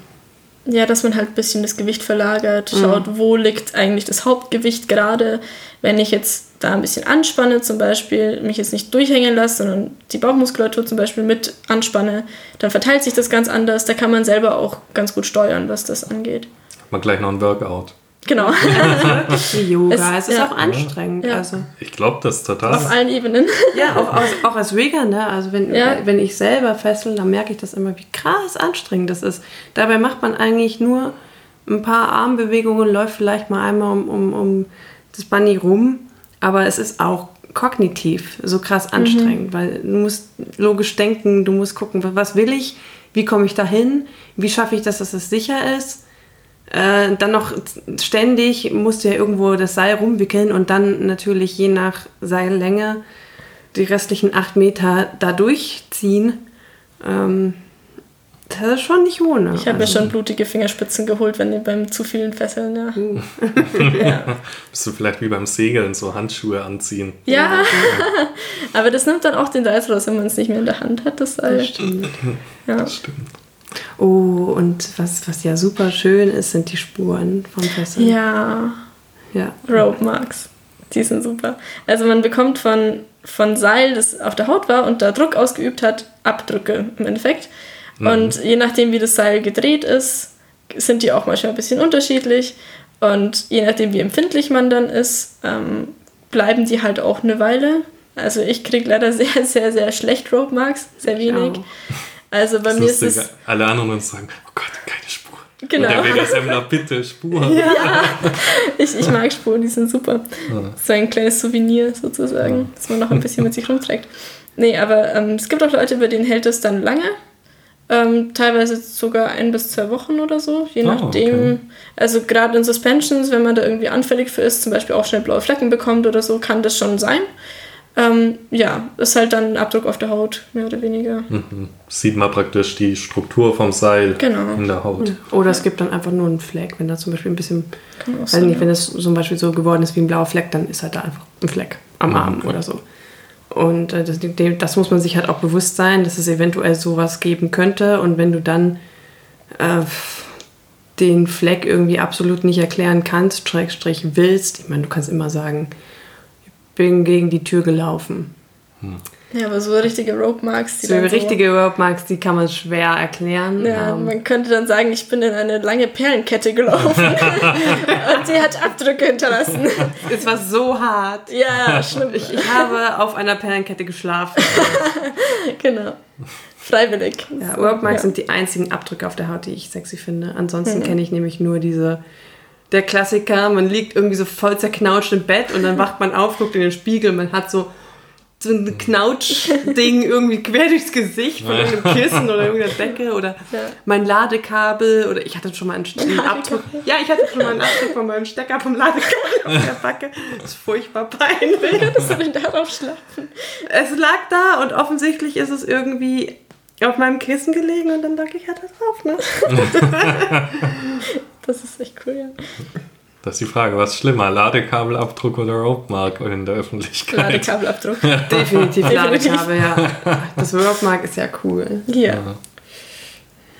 ja, dass man halt ein bisschen das Gewicht verlagert, mhm. schaut, wo liegt eigentlich das Hauptgewicht gerade. Wenn ich jetzt da ein bisschen anspanne, zum Beispiel, mich jetzt nicht durchhängen lasse, sondern die Bauchmuskulatur zum Beispiel mit anspanne, dann verteilt sich das ganz anders. Da kann man selber auch ganz gut steuern, was das angeht. Mal gleich noch ein Workout. Genau. Wie Yoga. Es, es ist ja. auch anstrengend. Ja. Also. Ich glaube das total. Auf allen Ebenen. Ja, auch, auch, auch als Rigger, ne? Also wenn, ja. wenn ich selber fessel, dann merke ich das immer, wie krass anstrengend das ist. Dabei macht man eigentlich nur ein paar Armbewegungen, läuft vielleicht mal einmal um, um, um das Bunny rum, aber es ist auch kognitiv so krass mhm. anstrengend, mhm. weil du musst logisch denken, du musst gucken, was will ich, wie komme ich dahin, wie schaffe ich das, dass es sicher ist äh, dann noch ständig musst du ja irgendwo das Seil rumwickeln und dann natürlich je nach Seillänge die restlichen acht Meter da durchziehen. Ähm, das ist schon nicht ohne. Ich habe also. mir schon blutige Fingerspitzen geholt, wenn die beim zu vielen Fesseln, ja. Uh. ja. Bist du vielleicht wie beim Segeln so Handschuhe anziehen? Ja, ja. aber das nimmt dann auch den Reiz raus, wenn man es nicht mehr in der Hand hat, das Seil. Das stimmt. Ja. Das stimmt. Oh, und was, was ja super schön ist, sind die Spuren vom Fesseln. Ja. Ja. Rope Marks. Die sind super. Also man bekommt von, von Seil, das auf der Haut war und da Druck ausgeübt hat, Abdrücke im Endeffekt. Mhm. Und je nachdem, wie das Seil gedreht ist, sind die auch manchmal ein bisschen unterschiedlich. Und je nachdem, wie empfindlich man dann ist, ähm, bleiben die halt auch eine Weile. Also ich kriege leider sehr, sehr, sehr schlecht Rope Marks, sehr wenig. Also bei mir ist es. Alle anderen uns sagen, oh Gott, keine Spur. Genau. Und der Vegas bitte Spuren. Ja, ich, ich mag Spuren, die sind super. So ein kleines Souvenir sozusagen, das man noch ein bisschen mit sich rumträgt. Nee, aber ähm, es gibt auch Leute, bei denen hält es dann lange. Ähm, teilweise sogar ein bis zwei Wochen oder so, je ah, nachdem. Okay. Also gerade in Suspensions, wenn man da irgendwie anfällig für ist, zum Beispiel auch schnell blaue Flecken bekommt oder so, kann das schon sein. Ähm, ja, ist halt dann ein Abdruck auf der Haut, mehr oder weniger. Mhm. Sieht man praktisch die Struktur vom Seil genau. in der Haut. Oder es gibt dann einfach nur einen Fleck, wenn da zum Beispiel ein bisschen, weiß sein, nicht, ja. wenn es zum Beispiel so geworden ist wie ein blauer Fleck, dann ist halt da einfach ein Fleck am Arm okay. oder so. Und äh, das, das, muss man sich halt auch bewusst sein, dass es eventuell sowas geben könnte. Und wenn du dann äh, den Fleck irgendwie absolut nicht erklären kannst, Schrägstrich willst, ich meine, du kannst immer sagen, bin gegen die Tür gelaufen. Hm. Ja, aber so richtige Rope Marks. Die so richtige so Rope Marks, die kann man schwer erklären. Ja, um, ähm, man könnte dann sagen, ich bin in eine lange Perlenkette gelaufen und sie hat Abdrücke hinterlassen. Es war so hart. Ja, schlimm. Ich, ich habe auf einer Perlenkette geschlafen. genau. Freiwillig. Ja, Rope Marks ja. sind die einzigen Abdrücke auf der Haut, die ich sexy finde. Ansonsten mhm. kenne ich nämlich nur diese der Klassiker, man liegt irgendwie so voll zerknautscht im Bett und dann wacht man auf, guckt in den Spiegel, man hat so so ein Knautsch-Ding irgendwie quer durchs Gesicht von irgendeinem Kissen oder irgendeiner Decke oder ja. mein Ladekabel oder ich hatte schon mal einen, einen Abdruck. Ja, ich hatte schon mal einen Abdruck von meinem Stecker vom Ladekabel auf der Backe. Das ist furchtbar peinlich. Wie würdest du denn darauf schlafen? Es lag da und offensichtlich ist es irgendwie auf meinem Kissen gelegen und dann lag ich halt da drauf, ne? das ist echt cool, ja. Das ist die Frage, was ist schlimmer, Ladekabelabdruck oder Ropemark in der Öffentlichkeit? Ladekabelabdruck. Definitiv Ladekabel, ja. Das Ropemark ist ja cool. Ja.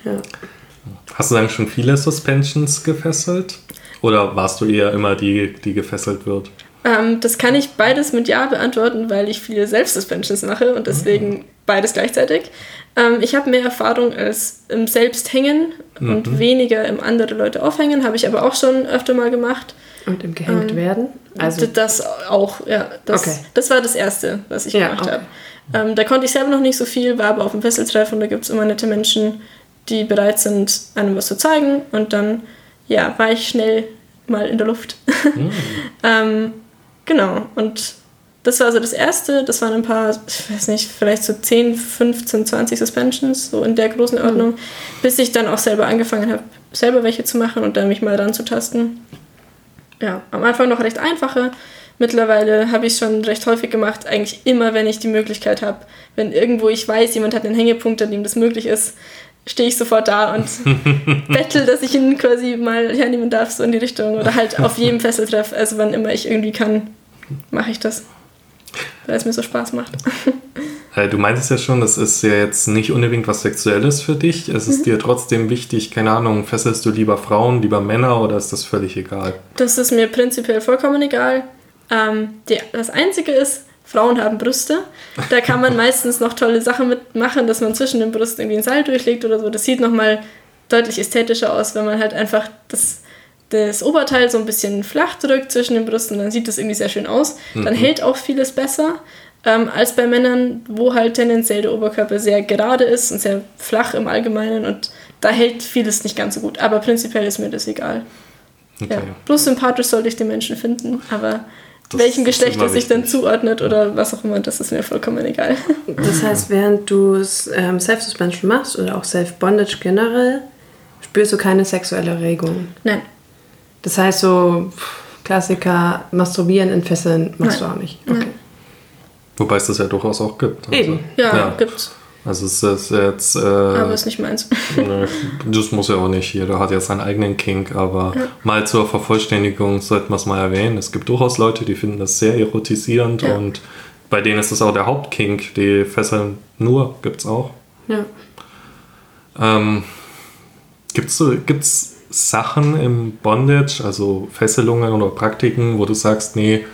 ja. Hast du dann schon viele Suspensions gefesselt? Oder warst du eher immer die, die gefesselt wird? Ähm, das kann ich beides mit Ja beantworten, weil ich viele Selbstsuspensions mache und deswegen mhm. beides gleichzeitig. Ähm, ich habe mehr Erfahrung als im Selbsthängen mhm. und weniger im andere Leute aufhängen, habe ich aber auch schon öfter mal gemacht. Und im gehängt ähm, werden? Also das auch, ja. Das, okay. das war das Erste, was ich ja, gemacht okay. habe. Ähm, da konnte ich selber noch nicht so viel, war aber auf dem Fesseltreff und da gibt es immer nette Menschen, die bereit sind, einem was zu zeigen. Und dann, ja, war ich schnell mal in der Luft. Mhm. ähm, genau, und das war also das erste. Das waren ein paar, ich weiß nicht, vielleicht so 10, 15, 20 Suspensions, so in der großen mhm. Ordnung, mhm. bis ich dann auch selber angefangen habe, selber welche zu machen und dann mich mal ranzutasten. Ja, am Anfang noch recht einfache. Mittlerweile habe ich es schon recht häufig gemacht, eigentlich immer, wenn ich die Möglichkeit habe. Wenn irgendwo ich weiß, jemand hat einen Hängepunkt, an dem das möglich ist, stehe ich sofort da und bettel, dass ich ihn quasi mal hernehmen darf, so in die Richtung. Oder halt auf jedem Fesseltreff, also wann immer ich irgendwie kann, mache ich das weil es mir so Spaß macht. Äh, du meintest ja schon, das ist ja jetzt nicht unbedingt was Sexuelles für dich. Es ist mhm. dir trotzdem wichtig, keine Ahnung, fesselst du lieber Frauen, lieber Männer oder ist das völlig egal? Das ist mir prinzipiell vollkommen egal. Ähm, die, das Einzige ist, Frauen haben Brüste. Da kann man meistens noch tolle Sachen mitmachen, dass man zwischen den Brüsten irgendwie ein Seil durchlegt oder so. Das sieht nochmal deutlich ästhetischer aus, wenn man halt einfach das das Oberteil so ein bisschen flach drückt zwischen den Brüsten, dann sieht das irgendwie sehr schön aus. Dann mhm. hält auch vieles besser ähm, als bei Männern, wo halt tendenziell der Oberkörper sehr gerade ist und sehr flach im Allgemeinen und da hält vieles nicht ganz so gut. Aber prinzipiell ist mir das egal. Okay. Ja. Bloß sympathisch sollte ich den Menschen finden, aber welchem Geschlecht er sich dann zuordnet oder was auch immer, das ist mir vollkommen egal. Das heißt, während du ähm, Self-Suspension machst oder auch Self-Bondage generell, spürst du keine sexuelle Erregung? Nein. Das heißt so Klassiker, Masturbieren in Fesseln machst Nein. du auch nicht. Okay. Wobei es das ja durchaus auch gibt. Also, Eben, ja, ja, gibt's. Also es ist jetzt. Äh, aber ist nicht meins. das muss ja auch nicht. Jeder hat ja seinen eigenen Kink, aber ja. mal zur Vervollständigung sollten wir es mal erwähnen. Es gibt durchaus Leute, die finden das sehr erotisierend ja. und bei denen ist das auch der Hauptkink. Die Fesseln nur gibt es auch. Ja. Ähm, gibt's, gibt's Sachen im Bondage, also Fesselungen oder Praktiken, wo du sagst, nee,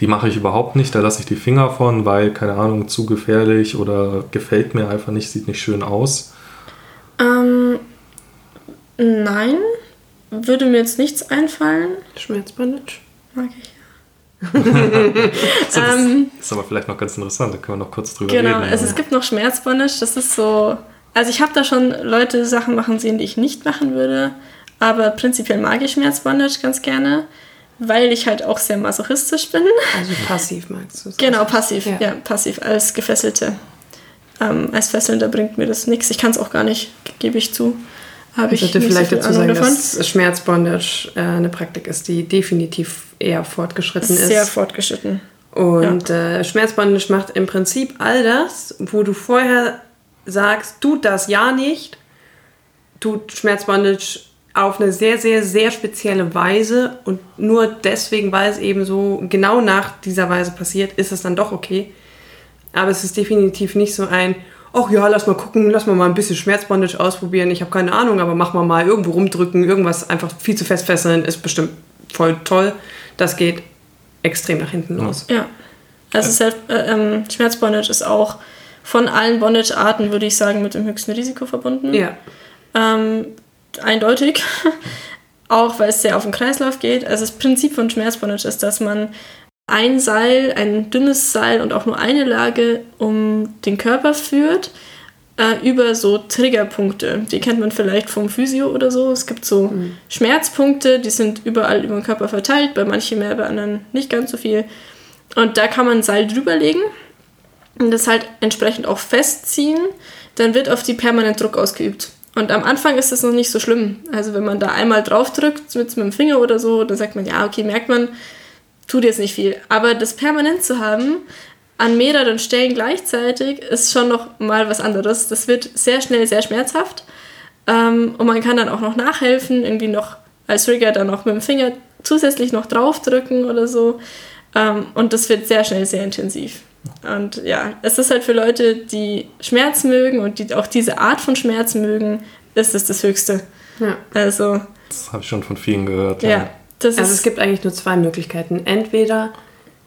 die mache ich überhaupt nicht, da lasse ich die Finger von, weil, keine Ahnung, zu gefährlich oder gefällt mir einfach nicht, sieht nicht schön aus? Ähm, nein, würde mir jetzt nichts einfallen. Schmerzbondage? Mag ich so, das ähm, ist aber vielleicht noch ganz interessant, da können wir noch kurz drüber genau, reden. Genau, also es gibt noch Schmerzbondage, das ist so. Also ich habe da schon Leute Sachen machen sehen, die ich nicht machen würde. Aber prinzipiell mag ich Schmerzbondage ganz gerne, weil ich halt auch sehr masochistisch bin. Also passiv magst du es? Genau, passiv, ja. ja, passiv als Gefesselte. Ähm, als Fesselnder bringt mir das nichts. Ich kann es auch gar nicht, gebe ich zu. Habe ich sollte vielleicht so dazu sagen, davon. dass Schmerzbondage äh, eine Praktik ist, die definitiv eher fortgeschritten ist. Sehr fortgeschritten. Und ja. äh, Schmerzbondage macht im Prinzip all das, wo du vorher sagst, tut das ja nicht, tut Schmerzbondage auf eine sehr, sehr, sehr spezielle Weise und nur deswegen, weil es eben so genau nach dieser Weise passiert, ist es dann doch okay. Aber es ist definitiv nicht so ein, ach ja, lass mal gucken, lass mal mal ein bisschen Schmerzbondage ausprobieren. Ich habe keine Ahnung, aber mach mal mal irgendwo rumdrücken, irgendwas einfach viel zu fest fesseln, ist bestimmt voll toll. Das geht extrem nach hinten los. Ja. Also Self, äh, ähm, Schmerzbondage ist auch von allen Bondage-Arten, würde ich sagen, mit dem höchsten Risiko verbunden. Ja. Ähm, eindeutig. auch weil es sehr auf den Kreislauf geht. Also das Prinzip von Schmerzbondage ist, dass man ein Seil, ein dünnes Seil und auch nur eine Lage um den Körper führt äh, über so Triggerpunkte. Die kennt man vielleicht vom Physio oder so. Es gibt so mhm. Schmerzpunkte, die sind überall über den Körper verteilt, bei manchen mehr, bei anderen nicht ganz so viel. Und da kann man ein Seil drüberlegen und das halt entsprechend auch festziehen. Dann wird auf die permanent Druck ausgeübt. Und am Anfang ist das noch nicht so schlimm. Also wenn man da einmal drauf drückt mit, mit dem Finger oder so, dann sagt man, ja, okay, merkt man, tut jetzt nicht viel. Aber das permanent zu haben, an mehreren Stellen gleichzeitig, ist schon noch mal was anderes. Das wird sehr schnell sehr schmerzhaft. Ähm, und man kann dann auch noch nachhelfen, irgendwie noch als Trigger dann noch mit dem Finger zusätzlich noch draufdrücken oder so. Ähm, und das wird sehr schnell sehr intensiv. Und ja, es ist halt für Leute, die Schmerz mögen und die auch diese Art von Schmerz mögen, ist es das Höchste. Ja. Also. Das habe ich schon von vielen gehört. Ja. ja. also es gibt eigentlich nur zwei Möglichkeiten. Entweder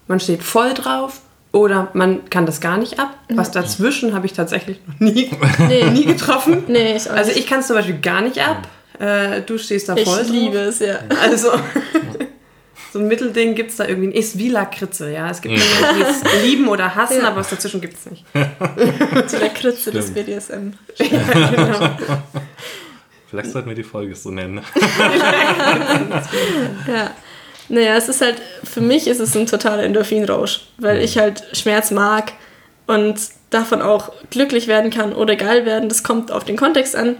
man steht voll drauf oder man kann das gar nicht ab. Was dazwischen habe ich tatsächlich noch nie, nee. nie getroffen. Nee, ich also ich kann es zum Beispiel gar nicht ab. Äh, du stehst da voll. Ich liebe es, ja. Also so ein Mittelding gibt es da irgendwie. Ist wie Lakritze, ja. Es gibt Menschen, die es lieben oder hassen, ja. aber was dazwischen gibt es nicht. Die Lakritze des BDSM. ja, genau. Vielleicht sollten wir die Folge so nennen. ja. Naja, es ist halt, für mich ist es ein totaler Endorphinrausch, weil ich halt Schmerz mag und davon auch glücklich werden kann oder geil werden. Das kommt auf den Kontext an.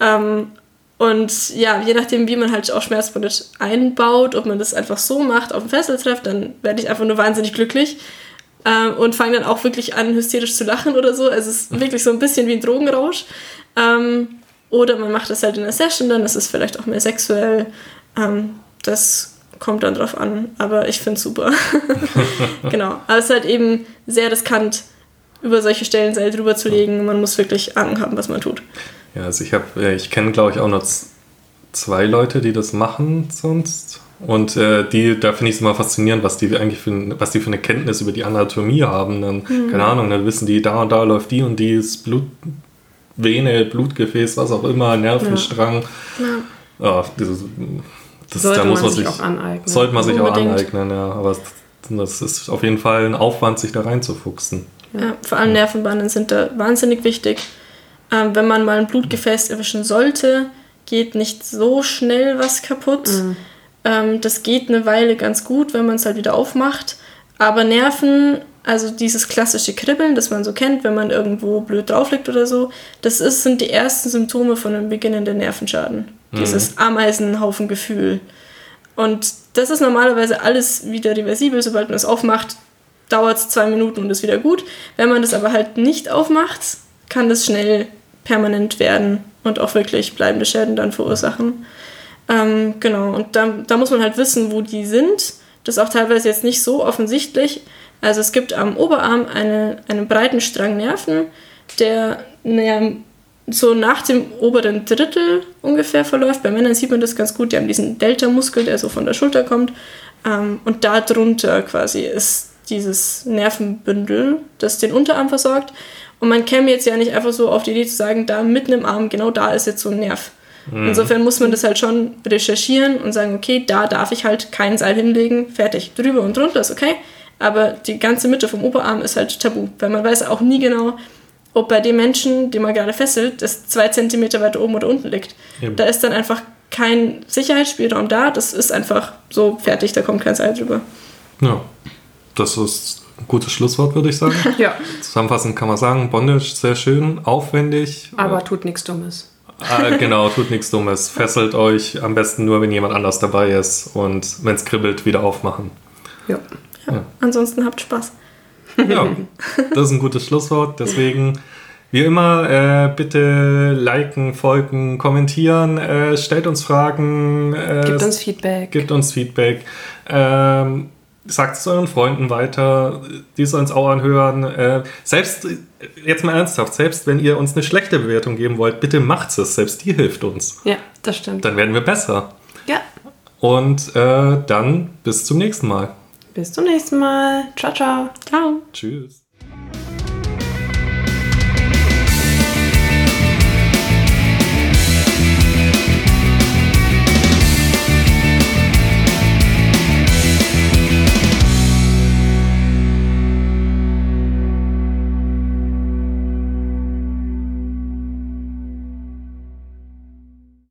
Ähm, und ja, je nachdem, wie man halt auch Schmerzbondage einbaut, ob man das einfach so macht, auf dem Fesseltreff, dann werde ich einfach nur wahnsinnig glücklich ähm, und fange dann auch wirklich an, hysterisch zu lachen oder so. Also es ist wirklich so ein bisschen wie ein Drogenrausch. Ähm, oder man macht das halt in der Session, dann ist es vielleicht auch mehr sexuell. Ähm, das kommt dann drauf an, aber ich finde es super. genau. Aber es ist halt eben sehr riskant, über solche Stellen Seil drüber zu legen. Man muss wirklich Ahnung haben, was man tut. Ja, also ich habe, äh, ich kenne glaube ich auch noch zwei Leute, die das machen sonst. Und äh, die, da finde ich es immer faszinierend, was die eigentlich für, was die für eine Kenntnis über die Anatomie haben. Dann, mhm. keine Ahnung, dann wissen die, da und da läuft die und die ist Blut, Vene, Blutgefäß, was auch immer, Nervenstrang. Ja. ja dieses, das, sollte da muss man sich, sich auch aneignen. Sollte man sich Unbedingt. auch aneignen, ja. Aber das ist auf jeden Fall ein Aufwand, sich da reinzufuchsen. Ja, vor allem Nervenbahnen sind da wahnsinnig wichtig. Ähm, wenn man mal ein Blutgefäß erwischen sollte, geht nicht so schnell was kaputt. Mhm. Ähm, das geht eine Weile ganz gut, wenn man es halt wieder aufmacht. Aber Nerven, also dieses klassische Kribbeln, das man so kennt, wenn man irgendwo blöd drauf liegt oder so, das ist, sind die ersten Symptome von einem beginnenden Nervenschaden. Mhm. Dieses Ameisenhaufengefühl. Und das ist normalerweise alles wieder reversibel, sobald man es aufmacht, dauert es zwei Minuten und ist wieder gut. Wenn man das aber halt nicht aufmacht, kann das schnell permanent werden und auch wirklich bleibende Schäden dann verursachen. Ähm, genau, und da, da muss man halt wissen, wo die sind. Das ist auch teilweise jetzt nicht so offensichtlich. Also es gibt am Oberarm eine, einen breiten Strang Nerven, der naja, so nach dem oberen Drittel ungefähr verläuft. Bei Männern sieht man das ganz gut. Die haben diesen Delta-Muskel, der so von der Schulter kommt. Ähm, und da drunter quasi ist dieses Nervenbündel, das den Unterarm versorgt. Und man käme jetzt ja nicht einfach so auf die Idee zu sagen, da mitten im Arm, genau da ist jetzt so ein Nerv. Mhm. Insofern muss man das halt schon recherchieren und sagen, okay, da darf ich halt kein Seil hinlegen, fertig. Drüber und drunter ist okay, aber die ganze Mitte vom Oberarm ist halt tabu, weil man weiß auch nie genau, ob bei dem Menschen, den man gerade fesselt, das zwei Zentimeter weiter oben oder unten liegt. Eben. Da ist dann einfach kein Sicherheitsspielraum da, das ist einfach so fertig, da kommt kein Seil drüber. Ja, das ist ein gutes Schlusswort, würde ich sagen. ja. Zusammenfassend kann man sagen, Bondage sehr schön, aufwendig. Aber tut nichts Dummes. Äh, genau, tut nichts Dummes. Fesselt euch am besten nur, wenn jemand anders dabei ist und wenn es kribbelt, wieder aufmachen. Ja. ja. ja. Ansonsten habt Spaß. Ja, das ist ein gutes Schlusswort. Deswegen, wie immer, äh, bitte liken, folgen, kommentieren, äh, stellt uns Fragen. Äh, gibt uns Feedback. Gibt uns Feedback. Ähm, sagt es euren Freunden weiter, die sollen es auch anhören. Äh, selbst, jetzt mal ernsthaft, selbst wenn ihr uns eine schlechte Bewertung geben wollt, bitte macht es. Selbst die hilft uns. Ja, das stimmt. Dann werden wir besser. Ja. Und äh, dann bis zum nächsten Mal. Bis zum nächsten Mal. Ciao, ciao. Ciao. Tschüss.